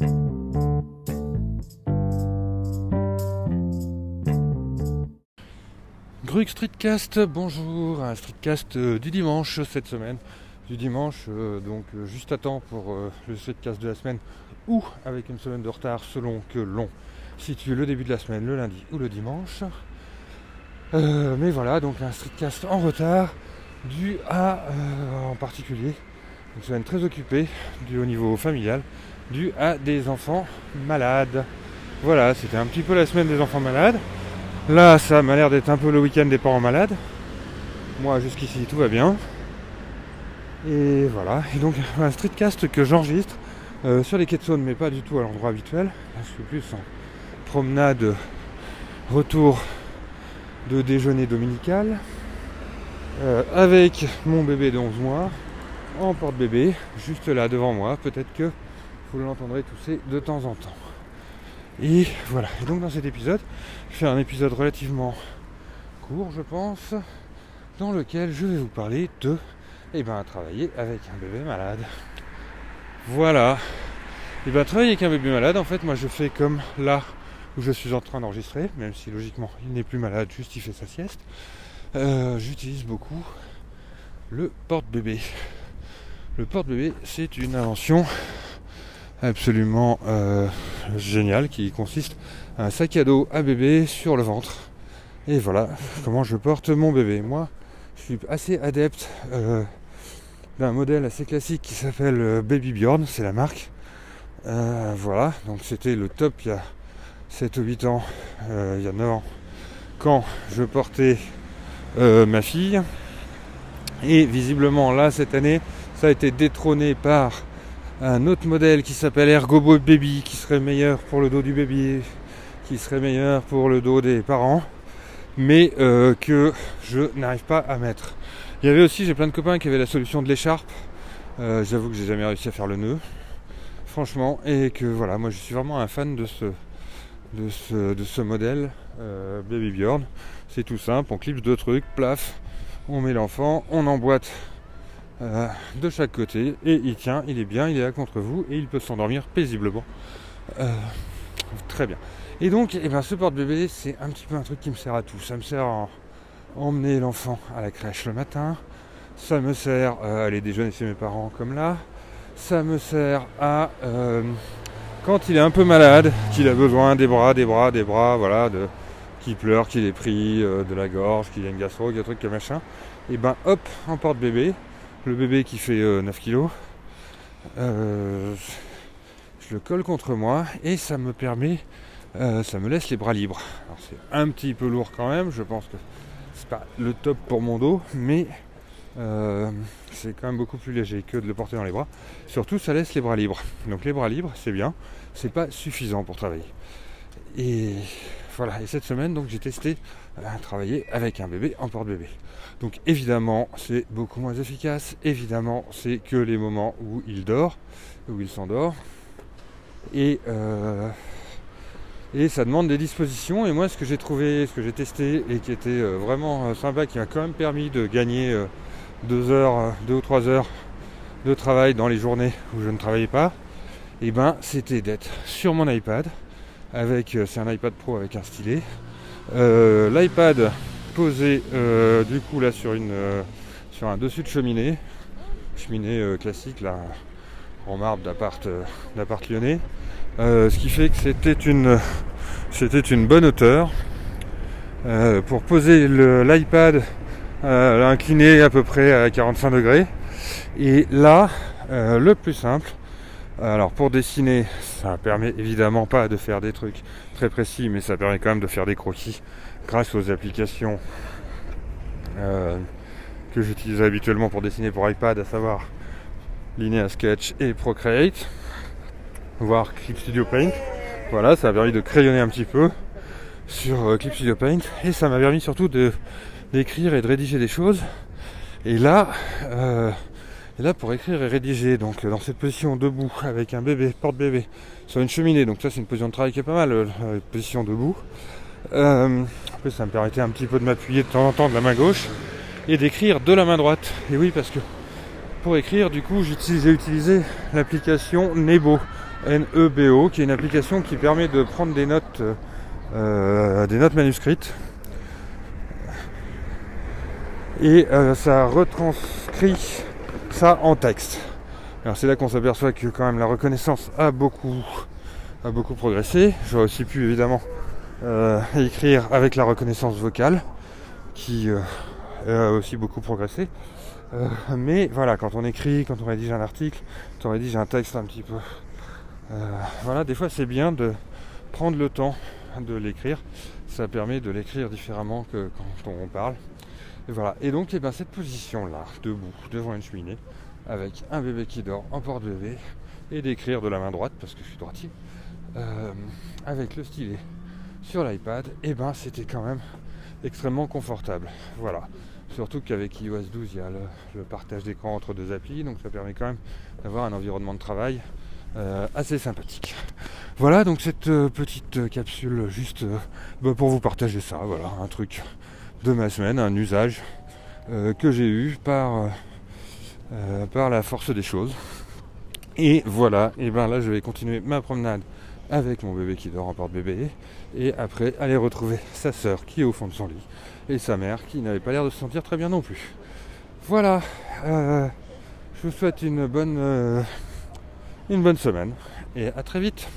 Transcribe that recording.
Grug Streetcast, bonjour, un streetcast euh, du dimanche cette semaine, du dimanche euh, donc euh, juste à temps pour le streetcast de la semaine ou avec une semaine de retard selon que l'on situe le début de la semaine, le lundi ou le dimanche. mais voilà, donc un streetcast en retard dû à en particulier une semaine très occupée dû au niveau familial, dû à des enfants malades. Voilà, c'était un petit peu la semaine des enfants malades. Là, ça m'a l'air d'être un peu le week-end des parents malades. Moi, jusqu'ici, tout va bien. Et voilà. Et donc, un streetcast que j'enregistre euh, sur les quais de mais pas du tout à l'endroit habituel. Je suis plus en promenade, retour de déjeuner dominical. Euh, avec mon bébé de 11 mois en porte-bébé, juste là devant moi. Peut-être que vous l'entendrez tousser de temps en temps. Et voilà. Et donc dans cet épisode, je fais un épisode relativement court, je pense, dans lequel je vais vous parler de eh ben, travailler avec un bébé malade. Voilà. Et eh bien travailler avec un bébé malade, en fait, moi je fais comme là où je suis en train d'enregistrer, même si logiquement il n'est plus malade, juste il fait sa sieste. Euh, j'utilise beaucoup le porte-bébé. Le porte-bébé, c'est une invention absolument euh, génial qui consiste à un sac à dos à bébé sur le ventre. Et voilà comment je porte mon bébé. Moi, je suis assez adepte euh, d'un modèle assez classique qui s'appelle euh, Baby Bjorn, c'est la marque. voilà, donc c'était le top il y a 7 ou 8 ans, il y a 9 ans, quand je portais ma fille. Et visiblement là cette année, ça a été détrôné par un autre modèle qui s'appelle Ergo Baby, qui serait meilleur pour le dos du bébé, qui serait meilleur pour le dos des parents, mais euh, que je n'arrive pas à mettre. Il y avait aussi, j'ai plein de copains qui avaient la solution de l'écharpe. Euh, j'avoue que j'ai jamais réussi à faire le nœud, franchement, et que voilà, moi je suis vraiment un fan de ce modèle euh, Baby Bjorn. C'est tout simple, on clipse deux trucs, plaf, on met l'enfant, on emboîte euh, de chaque côté et il tient, il est bien, il est là contre vous et il peut s'endormir paisiblement. Euh, très bien. Et donc, eh ben, ce porte-bébé, c'est un petit peu un truc qui me sert à tout. Ça me sert à emmener l'enfant à la crèche le matin. Ça me sert à aller déjeuner chez mes parents comme là. Ça me sert à quand il est un peu malade, qu'il a besoin des bras, des bras, des bras, voilà, de, qu'il pleure, qu'il est pris euh, de la gorge, qu'il a une gastro, qu'il y a un truc, qu'il machin. Et ben hop, en porte-bébé, le bébé qui fait 9 euh, kg, euh, je le colle contre moi et ça me permet, euh, ça me laisse les bras libres. C'est un petit peu lourd quand même, je pense que c'est pas le top pour mon dos, mais c'est quand même beaucoup plus léger que de le porter dans les bras. Surtout ça laisse les bras libres. Donc les bras libres c'est bien, c'est pas suffisant pour travailler. Et voilà, et cette semaine donc j'ai testé à travailler avec un bébé en porte-bébé. Donc évidemment, c'est beaucoup moins efficace. Évidemment, c'est que les moments où il dort, où il s'endort. Et, euh, et ça demande des dispositions. Et moi, ce que j'ai trouvé, ce que j'ai testé et qui était euh, vraiment euh, sympa, qui m'a quand même permis de gagner deux heures, deux ou trois heures de travail dans les journées où je ne travaillais pas, et eh ben c'était d'être sur mon iPad avec c'est un iPad Pro avec un stylet. L'iPad posé euh, du coup là sur une euh, sur un dessus de cheminée, cheminée euh, classique là en marbre d'appart d'appart lyonnais, ce qui fait que c'était une c'était une bonne hauteur pour poser l'iPad incliné à peu près à 45 degrés. Et là, le plus simple, alors pour dessiner, ça permet évidemment pas de faire des trucs très précis, mais ça permet quand même de faire des croquis grâce aux applications euh, que j'utilise habituellement pour dessiner pour iPad, à savoir Linear Sketch et Procreate, voire Clip Studio Paint. Voilà, ça a permis de crayonner un petit peu sur euh, Clip Studio Paint et ça m'a permis surtout d'écrire et de rédiger des choses. Et là, euh, et là pour écrire et rédiger, donc dans cette position debout avec un bébé, porte-bébé, sur une cheminée, donc ça c'est une position de travail qui est pas mal, position debout. Euh, après, ça me permettait un petit peu de m'appuyer de temps en temps de la main gauche et d'écrire de la main droite. Et oui, parce que pour écrire, du coup, j'ai utilisé l'application Nebo. N-E-B-O, qui est une application qui permet de prendre des notes, euh, des notes manuscrites. Et euh, ça retranscrit ça en texte. Alors c'est là qu'on s'aperçoit que quand même la reconnaissance a beaucoup, a beaucoup progressé. J'aurais aussi pu évidemment euh, écrire avec la reconnaissance vocale, qui a aussi beaucoup progressé. mais voilà, quand on écrit, quand on rédige un article, quand on rédige un texte un petit peu euh, voilà, des fois c'est bien de prendre le temps de l'écrire. Ça permet de l'écrire différemment que quand on parle. Et voilà. Donc, eh ben, cette position-là, debout, devant une cheminée, avec un bébé qui dort en porte-bébé, et d'écrire de la main droite, parce que je suis droitier, euh, avec le stylet sur l'iPad, et eh ben c'était quand même extrêmement confortable. Voilà. Surtout qu'avec iOS 12, il y a le, partage d'écran entre deux applis, donc ça permet quand même d'avoir un environnement de travail euh, assez sympathique. Voilà donc cette euh, petite capsule juste bah, pour vous partager ça, voilà, un truc de ma semaine, un usage que j'ai eu par, par la force des choses. Et voilà, et ben là je vais continuer ma promenade avec mon bébé qui dort en porte-bébé et après aller retrouver sa sœur qui est au fond de son lit et sa mère qui n'avait pas l'air de se sentir très bien non plus. Voilà, je vous souhaite une bonne une bonne semaine et à très vite.